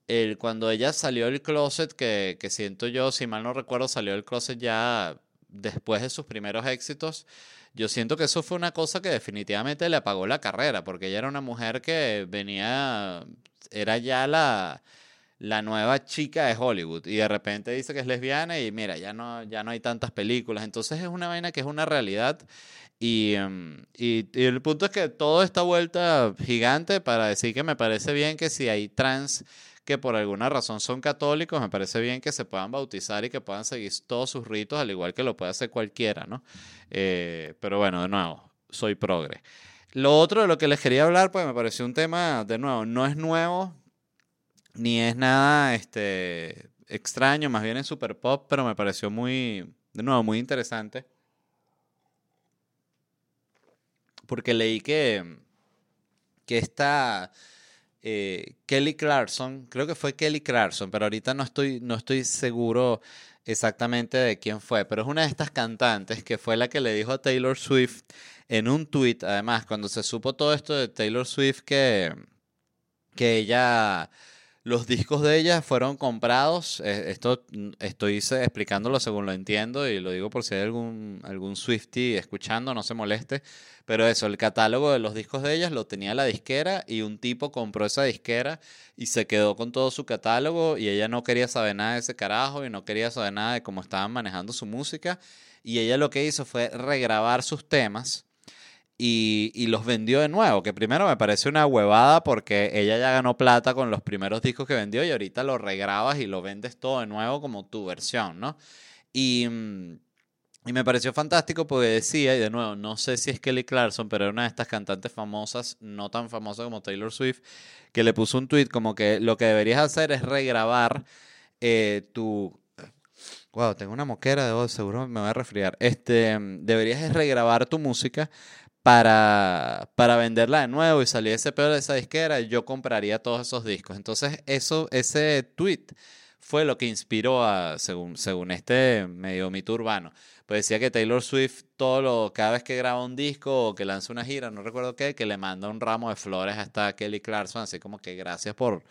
el, cuando ella salió del closet, que, que siento yo, si mal no recuerdo, salió del closet ya después de sus primeros éxitos, yo siento que eso fue una cosa que definitivamente le apagó la carrera, porque ella era una mujer que venía, era ya la, la nueva chica de Hollywood y de repente dice que es lesbiana y mira, ya no, ya no hay tantas películas. Entonces es una vaina que es una realidad y, em, y, y, el punto es que todo esta vuelta gigante para decir que me parece bien que si hay trans que por alguna razón son católicos, me parece bien que se puedan bautizar y que puedan seguir todos sus ritos, al igual que lo puede hacer cualquiera, ¿no? Eh, pero bueno, de nuevo, soy progre. Lo otro de lo que les quería hablar, pues me pareció un tema, de nuevo, no es nuevo, ni es nada este, extraño, más bien es super pop, pero me pareció muy, de nuevo, muy interesante. Porque leí que, que esta eh, Kelly Clarkson, creo que fue Kelly Clarkson, pero ahorita no estoy, no estoy seguro exactamente de quién fue, pero es una de estas cantantes que fue la que le dijo a Taylor Swift en un tweet, además, cuando se supo todo esto de Taylor Swift, que, que ella los discos de ella fueron comprados, eh, esto mm, estoy explicándolo según lo entiendo y lo digo por si hay algún, algún Swifty escuchando, no se moleste, pero eso, el catálogo de los discos de ellas lo tenía la disquera y un tipo compró esa disquera y se quedó con todo su catálogo y ella no quería saber nada de ese carajo y no quería saber nada de cómo estaban manejando su música y ella lo que hizo fue regrabar sus temas y, los vendió de nuevo, que primero me parece una huevada porque ella ya ganó plata con los primeros discos que vendió y ahorita lo regrabas y lo vendes todo de nuevo como tu versión, ¿no? Y, mm, y me pareció fantástico porque decía, y de nuevo, no sé si es Kelly Clarkson, pero era una de estas cantantes famosas, no tan famosa como Taylor Swift, que le puso un tweet como que lo que deberías hacer es regrabar eh, tu... Wow, tengo una moquera, debo, seguro me voy a resfriar. Este, mm, deberías regrabar tu música para, para venderla de nuevo y salir ese pedo de esa disquera, yo compraría todos esos discos. Entonces, eso, ese tweet fue lo que inspiró a, según, según este medio mito urbano. Pues decía que Taylor Swift, todo lo, cada vez que graba un disco o que lanza una gira, no recuerdo qué, que le manda un ramo de flores hasta Kelly Clarkson, así como que gracias por,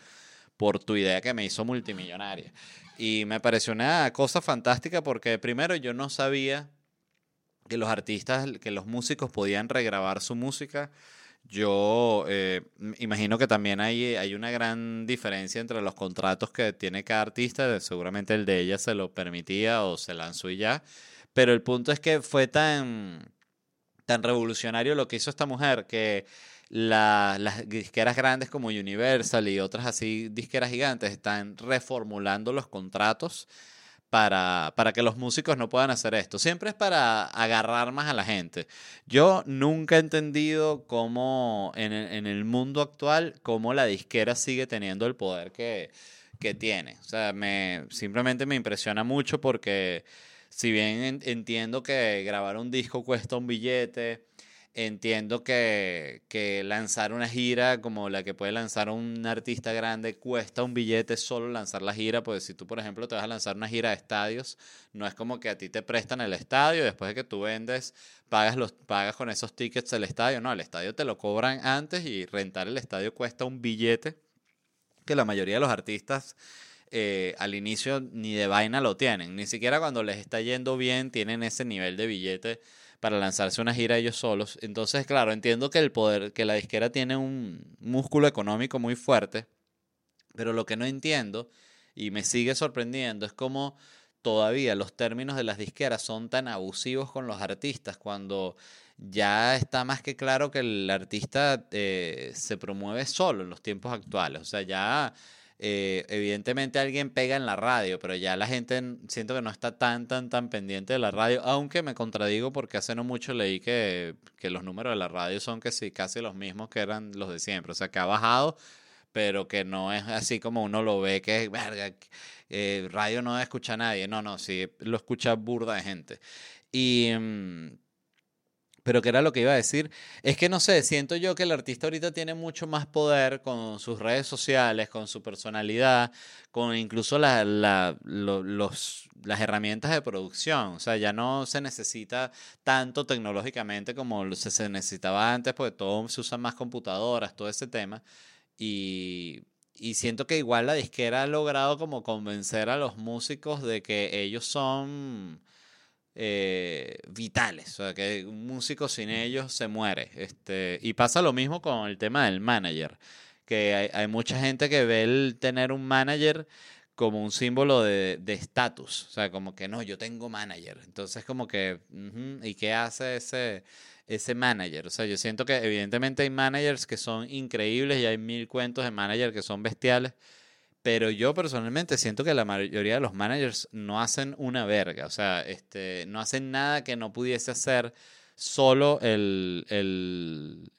por tu idea que me hizo multimillonaria. Y me pareció una cosa fantástica porque primero yo no sabía que los artistas, que los músicos podían regrabar su música. Yo eh, imagino que también hay, hay una gran diferencia entre los contratos que tiene cada artista. Seguramente el de ella se lo permitía o se lanzó y ya. Pero el punto es que fue tan, tan revolucionario lo que hizo esta mujer que las disqueras grandes como Universal y otras así disqueras gigantes están reformulando los contratos para, para que los músicos no puedan hacer esto. Siempre es para agarrar más a la gente. Yo nunca he entendido cómo en el, en el mundo actual, cómo la disquera sigue teniendo el poder que, que tiene. O sea, me, simplemente me impresiona mucho porque si bien entiendo que grabar un disco cuesta un billete, Entiendo que, que, lanzar una gira como la que puede lanzar un artista grande cuesta un billete solo lanzar la gira, porque si tú, por ejemplo, te vas a lanzar una gira de estadios, no es como que a ti te prestan el estadio, después de que tú vendes, pagas, los, pagas con esos tickets el estadio, no, el estadio te lo cobran antes y rentar el estadio cuesta un billete que la mayoría de los artistas eh, al inicio ni de vaina lo tienen, ni siquiera cuando les está yendo bien tienen ese nivel de billete para lanzarse una gira ellos solos. Entonces, claro, entiendo que el poder, que la disquera tiene un músculo económico muy fuerte, pero lo que no entiendo y me sigue sorprendiendo es cómo todavía los términos de las disqueras son tan abusivos con los artistas cuando ya está más que claro que el artista eh, se promueve solo en los tiempos actuales. O sea, ya eh, evidentemente alguien pega en la radio, pero ya la gente siento que no está tan, tan, tan pendiente de la radio, aunque me contradigo porque hace no mucho leí que, que los números de la radio son que sí, casi los mismos que eran los de siempre, o sea, que ha bajado, pero que no es así como uno lo ve, que verga, eh, radio no escucha a nadie, no, no, sí, lo escucha burda de gente. Y... Mm, pero que era lo que iba a decir, es que no sé, siento yo que el artista ahorita tiene mucho más poder con sus redes sociales, con su personalidad, con incluso la, los, las herramientas de producción. O sea, ya no se necesita tanto tecnológicamente como se, se necesitaba antes, porque todo se usan más computadoras, todo ese tema. Y, y siento que igual la disquera ha logrado como convencer a los músicos de que ellos son eh, vitales, o sea, que un músico sin ellos se muere. Este, y pasa lo mismo con el tema del manager, que hay, mucha gente que ve el tener un manager como un símbolo de estatus. o sea, como que no, yo tengo manager. Entonces, como que, ¿y qué hace ese, ese manager? O sea, yo siento que evidentemente hay managers que son increíbles y hay mil cuentos de manager que son bestiales. Pero yo personalmente siento que la mayoría de los managers no hacen una verga. O sea, este, no hacen nada que no pudiese hacer solo el,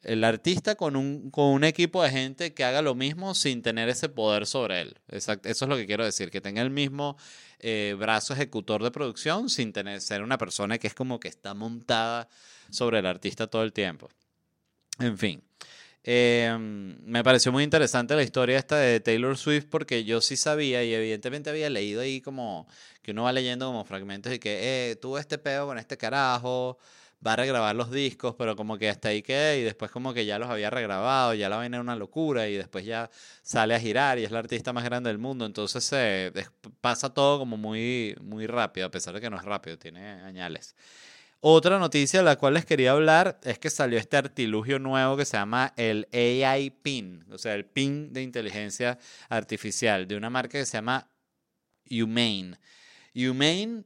el, artista con un, con un equipo de gente que haga lo mismo sin tener ese poder sobre él. Exacto, eso es lo que quiero decir, que tenga el mismo eh, brazo ejecutor de producción sin tener, ser una persona que es como que está montada sobre el artista todo el tiempo. En fin. Em, me pareció muy interesante la historia esta de Taylor Swift porque yo sí sabía y evidentemente había leído ahí como que uno va leyendo como fragmentos y que eh, tuvo este peo con este carajo, va a regrabar los discos, pero como que hasta ahí quedé y después como que ya los había regrabado, ya la vaina era una locura y después ya sale a girar y es la artista más grande del mundo, entonces se pasa todo como muy, muy rápido, a pesar de que no es rápido, tiene añales. Otra noticia de la cual les quería hablar es que salió este artilugio nuevo que se llama el AI PIN, o sea, el PIN de inteligencia artificial, de una marca que se llama Humane. Humane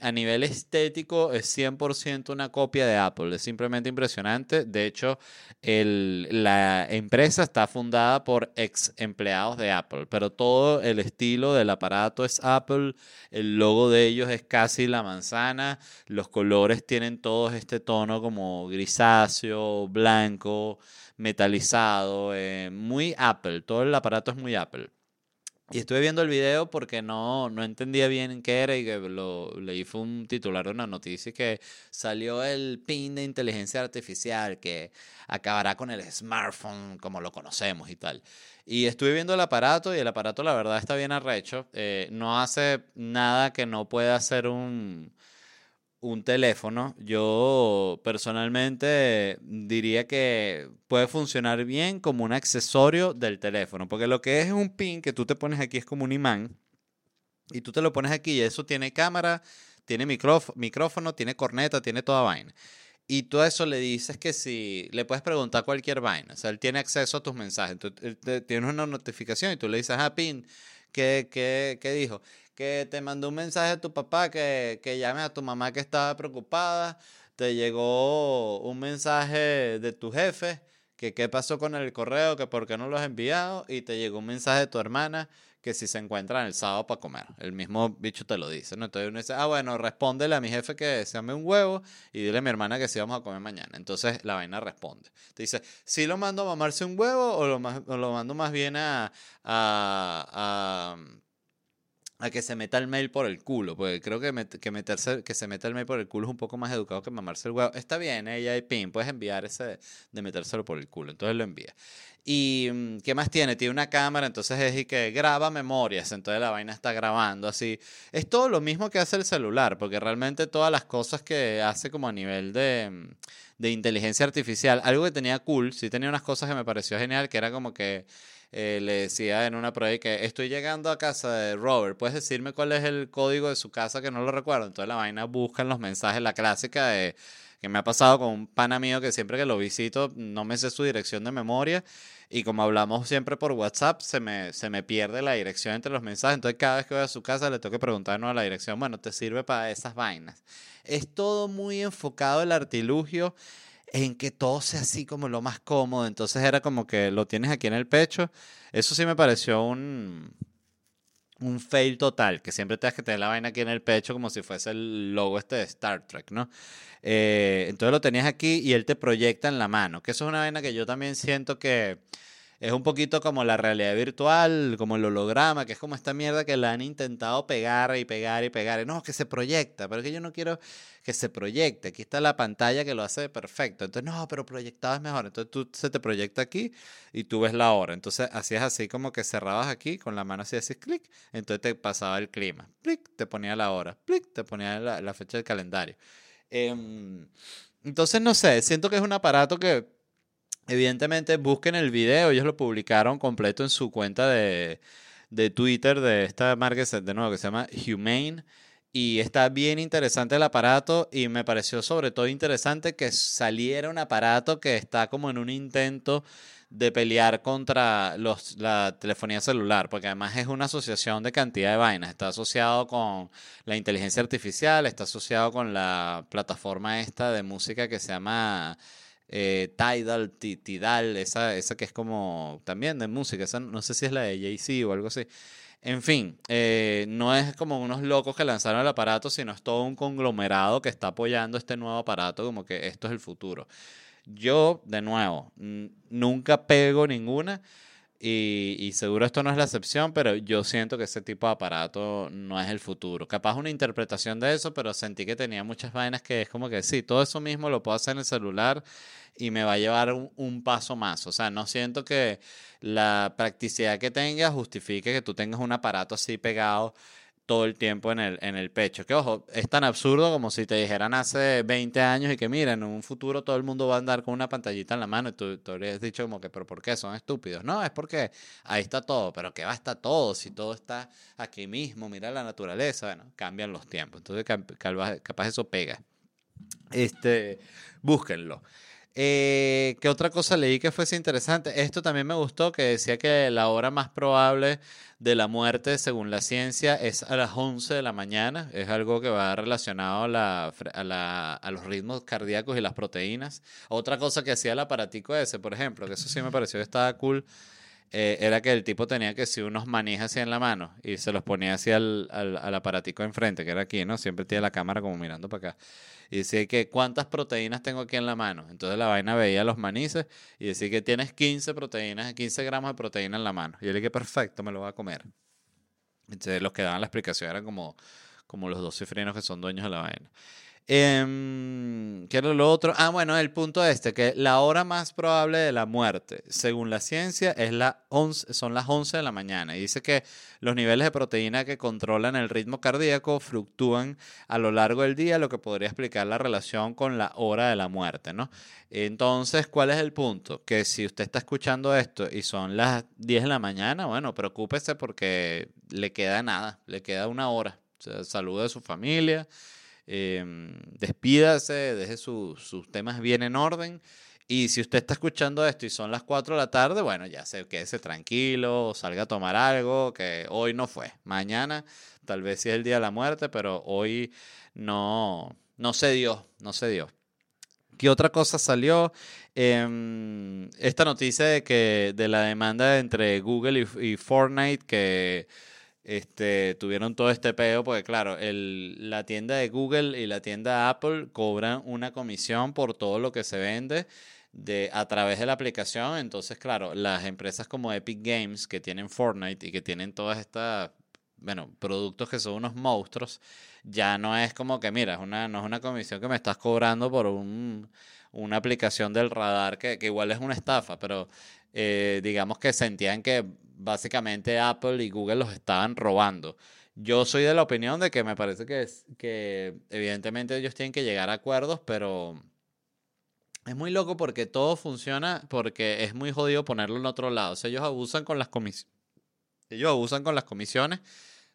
a nivel estético es 100% una copia de Apple, es simplemente impresionante. De hecho, la empresa está fundada por ex empleados de Apple, pero todo el estilo del aparato es Apple, el logo de ellos es casi la manzana, los colores tienen todos este tono como grisáceo, blanco, metalizado, eh, muy Apple, todo el aparato es muy Apple. Y estuve viendo el video porque no, no entendía bien qué era y que leí fue un titular de una noticia que salió el pin de inteligencia artificial que acabará con el smartphone como lo conocemos y tal. Y estuve viendo el aparato y el aparato la verdad está bien arrecho. Eh, no hace nada que no pueda hacer un, un teléfono, yo personalmente diría que puede funcionar bien como un accesorio del teléfono, porque lo que es un pin que tú te pones aquí es como un imán y tú te lo pones aquí y eso tiene cámara, tiene micrófono, tiene corneta, tiene toda vaina. Y tú a eso le dices que si le puedes preguntar cualquier vaina, o sea, él tiene acceso a tus mensajes, tienes una notificación y tú le dices, ah, pin, ¿qué, qué, qué dijo? Que te mandó un mensaje a tu papá que, que llame a tu mamá que estaba preocupada, te llegó un mensaje de tu jefe, que qué pasó con el correo, que por qué no lo has enviado, y te llegó un mensaje de tu hermana que si se encuentran el sábado para comer. El mismo bicho te lo dice, ¿no? Entonces uno dice, ah, bueno, respóndele a mi jefe que se un huevo y dile a mi hermana que sí vamos a comer mañana. Entonces la vaina responde. Te dice, ¿sí lo mando a mamarse un huevo o lo, lo mando más bien a, a a que se meta el mail por el culo, porque creo que, que, meterse, que se meta el mail por el culo es un poco más educado que mamarse el huevo. Está bien, ella y pin, puedes enviar ese de metérselo por el culo, entonces lo envía. ¿Y mm, qué más tiene? Tiene una cámara, entonces es y que graba memorias, entonces la vaina está grabando así. Es todo lo mismo que hace el celular, porque realmente todas las cosas que hace como a nivel de, mm, de inteligencia artificial, algo que tenía cool, sí tenía unas cosas que me pareció genial, que era como que eh, le decía en una prueba que estoy llegando a casa de Robert, ¿puedes decirme cuál es el código de su casa que no lo recuerdo? Entonces la vaina busca en los mensajes, la clásica de que me ha pasado con un pana mío que siempre que lo visito no me sé su dirección de memoria y como hablamos siempre por WhatsApp se me, se me pierde la dirección entre los mensajes, entonces cada vez que voy a su casa le tengo que preguntar no la dirección, bueno, te sirve para esas vainas. Es todo muy enfocado el artilugio en que todo sea así como lo más cómodo. Entonces era como que lo tienes aquí en el pecho. Eso sí me pareció un, un fail total, que siempre tienes que tener la vaina aquí en el pecho como si fuese el logo este de Star Trek, ¿no? Eh, entonces lo tenías aquí y él te proyecta en la mano, que eso es una vaina que yo también siento que es un poquito como la realidad virtual, como el holograma, que es como esta mierda que la han intentado pegar y pegar y pegar. No, que se proyecta, pero es que yo no quiero que se proyecte. Aquí está la pantalla que lo hace perfecto. Entonces, no, pero proyectado es mejor. Entonces tú se te proyecta aquí y tú ves la hora. Entonces hacías así como que cerrabas aquí con la mano así, así, clic. Entonces te pasaba el clima. Clic, te ponía la hora. Clic, te ponía la, fecha del calendario. Em, entonces, no sé, siento que es un aparato que Evidentemente, busquen el video, ellos lo publicaron completo en su cuenta de, de Twitter de esta marca de nuevo que se llama Humane. Y está bien interesante el aparato y me pareció sobre todo interesante que saliera un aparato que está como en un intento de pelear contra los, la telefonía celular, porque además es una asociación de cantidad de vainas. Está asociado con la inteligencia artificial, está asociado con la plataforma esta de música que se llama eh, Tidal, Tidal, esa, esa que es como también de música, esa, no sé si es la de Jay-Z o algo así. En fin, eh, no es como unos locos que lanzaron el aparato, sino es todo un conglomerado que está apoyando este nuevo aparato, como que esto es el futuro. Yo, de nuevo, nunca pego ninguna y, y, seguro esto no es la excepción, pero yo siento que ese tipo de aparato no es el futuro. Capaz una interpretación de eso, pero sentí que tenía muchas vainas que es como que sí, todo eso mismo lo puedo hacer en el celular y me va a llevar un, un paso más. O sea, no siento que la practicidad que tenga justifique que tú tengas un aparato así pegado todo el tiempo en el, en el pecho. Que ojo, es tan absurdo como si te dijeran hace 20 años y que miren, en un futuro todo el mundo va a andar con una pantallita en la mano y tú, tú habrías dicho como que, pero ¿por qué? Son estúpidos. No, es porque ahí está todo, pero que va a estar todo si todo está aquí mismo, mira la naturaleza, bueno, cambian los tiempos. Entonces capaz eso pega. Este, búsquenlo. Eh, ¿Qué otra cosa leí que fuese interesante? Esto también me gustó, que decía que la hora más probable de la muerte, según la ciencia, es a las 11 de la mañana. Es algo que va relacionado a, la, a, la, a los ritmos cardíacos y las proteínas. Otra cosa que hacía el aparatico ese, por ejemplo, que eso sí me pareció que estaba cool, eh, era que el tipo tenía que si unos manijas así en la mano y se los ponía así al, al, al aparatico enfrente, que era aquí, ¿no? Siempre tiene la cámara como mirando para acá y decía que cuántas proteínas tengo aquí en la mano. Entonces la vaina veía los manices y decía que tienes 15 proteínas, 15 gramos de proteína en la mano. Y yo le dije, perfecto, me lo voy a comer. Entonces los que daban la explicación eran como, como los dos cifrinos que son dueños de la vaina. Eh, ¿Qué era lo otro? Ah, bueno, el punto este, que la hora más probable de la muerte, según la ciencia, es la 11, son las 11 de la mañana. Y dice que los niveles de proteína que controlan el ritmo cardíaco fluctúan a lo largo del día, lo que podría explicar la relación con la hora de la muerte, ¿no? Entonces, ¿cuál es el punto? Que si usted está escuchando esto y son las 10 de la mañana, bueno, preocúpese porque le queda nada, le queda una hora. O sea, salude a su familia eh, despídase, deje sus temas bien en orden. Y si usted está escuchando esto y son las 4 de la tarde, bueno, ya se quédese tranquilo, salga a tomar algo, que hoy no fue. Mañana tal vez sí es el día de la muerte, pero hoy no, no se dio, no se dio. ¿Qué otra cosa salió? Eh, esta noticia de que de la demanda entre Google y, y Fortnite que este, tuvieron todo este peo, porque claro, el, la tienda de Google y la tienda de Apple cobran una comisión por todo lo que se vende de, a través de la aplicación. Entonces, claro, las empresas como Epic Games, que tienen Fortnite y que tienen todas estas, bueno, productos que son unos monstruos, ya no es como que, mira, es una, no es una comisión que me estás cobrando por un, una aplicación del radar, que, que igual es una estafa, pero eh, digamos que sentían que básicamente Apple y Google los estaban robando. Yo soy de la opinión de que me parece que, es, que evidentemente ellos tienen que llegar a acuerdos, pero es muy loco porque todo funciona porque es muy jodido ponerlo en otro lado. O sea, ellos abusan con las comisiones. Ellos abusan con las comisiones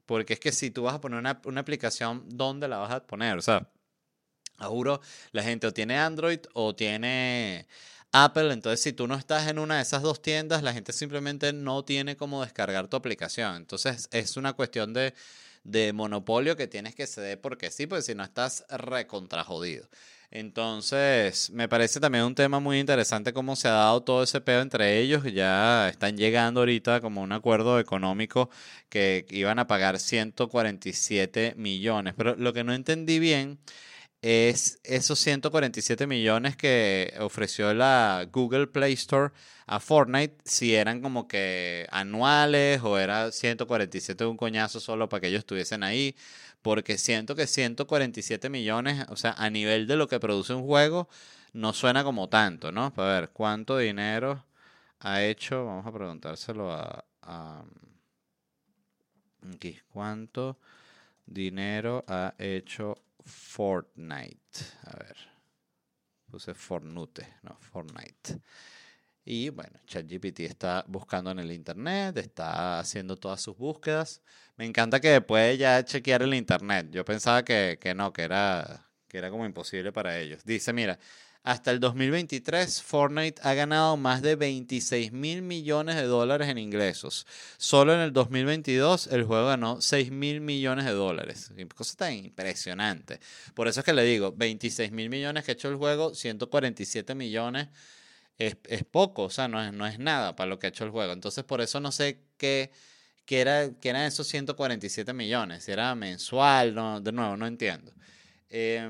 porque es que si tú vas a poner una, una aplicación, ¿dónde la vas a poner? O sea, juro, la gente o tiene Android o tiene Apple, entonces si tú no estás en una de esas dos tiendas, la gente simplemente no tiene cómo descargar tu aplicación. Entonces es una cuestión de, de monopolio que tienes que ceder porque sí, pues si no estás recontrajodido. Entonces, me parece también un tema muy interesante cómo se ha dado todo ese pedo entre ellos. Ya están llegando ahorita como un acuerdo económico que iban a pagar 147 millones. Pero lo que no entendí bien es esos 147 millones que ofreció la Google Play Store a Fortnite, si eran como que anuales o era 147 de un coñazo solo para que ellos estuviesen ahí, porque siento que 147 millones, o sea, a nivel de lo que produce un juego, no suena como tanto, ¿no? A ver, ¿cuánto dinero ha hecho? Vamos a preguntárselo a... a aquí, ¿cuánto dinero ha hecho Fortnite. A ver. Puse Fortnite, no, Fortnite. Y bueno, ChatGPT está buscando en el Internet, está haciendo todas sus búsquedas. Me encanta que puede ya chequear el Internet. Yo pensaba que, que no, que era, que era como imposible para ellos. Dice, mira, hasta el 2023, Fortnite ha ganado más de 26 mil millones de dólares en ingresos. Solo en el 2022, el juego ganó 6 mil millones de dólares. Cosa tan impresionante. Por eso es que le digo, 26 mil millones que ha hecho el juego, 147 millones es, es, poco, o sea, no es, no es nada para lo que ha hecho el juego. Entonces, por eso no sé qué, qué, era, qué eran esos 147 millones. Si era mensual, no, de nuevo, no entiendo. Eh,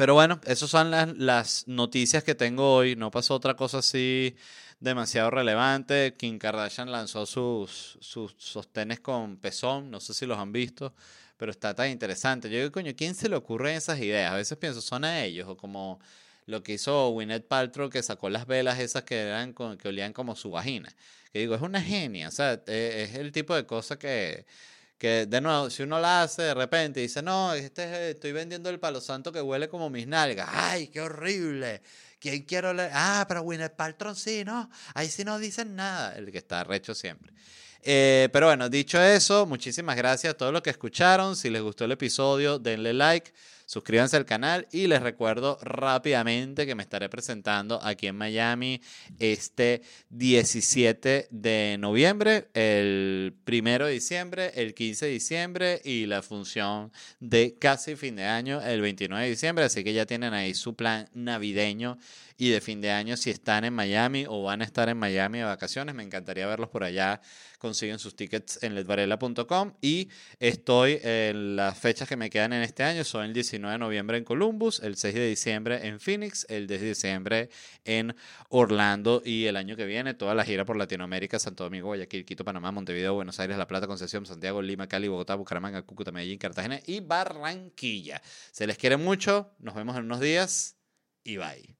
pero bueno, esas son las, las, noticias que tengo hoy. No pasó otra cosa así demasiado relevante. Kim Kardashian lanzó sus, sus sostenes con pezón. No sé si los han visto, pero está tan interesante. Yo digo, coño, ¿quién se le ocurre esas ideas? A veces pienso, son a ellos o como lo que hizo Winnet Paltrow que sacó las velas esas que eran que olían como su vagina. Que digo, es una genia, o sea, e, es el tipo de cosa que que de nuevo, si uno la hace de repente y dice, no, este estoy vendiendo el palo santo que huele como mis nalgas. ¡Ay, qué horrible! ¿Quién quiero leer? Ah, pero Winnet Paltrow sí, ¿no? Ahí sí no dicen nada. El que está recho siempre. Eh, pero bueno, dicho eso, muchísimas gracias a todos los que escucharon. Si les gustó el episodio, denle like suscríbanse al canal y les recuerdo rápidamente que me estaré presentando aquí en Miami este 17 de noviembre, el 1 de diciembre, el 15 de diciembre y la función de casi fin de año el 29 de diciembre, así que ya tienen ahí su plan navideño y de fin de año si están en Miami o van a estar en Miami de vacaciones. Me encantaría verlos por allá. Consiguen sus tickets en ledvarela.com y estoy en las fechas que me quedan en este año. Son el 19 de noviembre en Columbus, el 6 de diciembre en Phoenix, el 10 de diciembre en Orlando y el año que viene toda la gira por Latinoamérica, Santo Domingo, Guayaquil, Quito, Panamá, Montevideo, Buenos Aires, La Plata, Concepción, Santiago, Lima, Cali, Bogotá, Bucaramanga, Cúcuta, Medellín, Cartagena y Barranquilla. Se les quiere mucho, nos vemos en unos días y bye.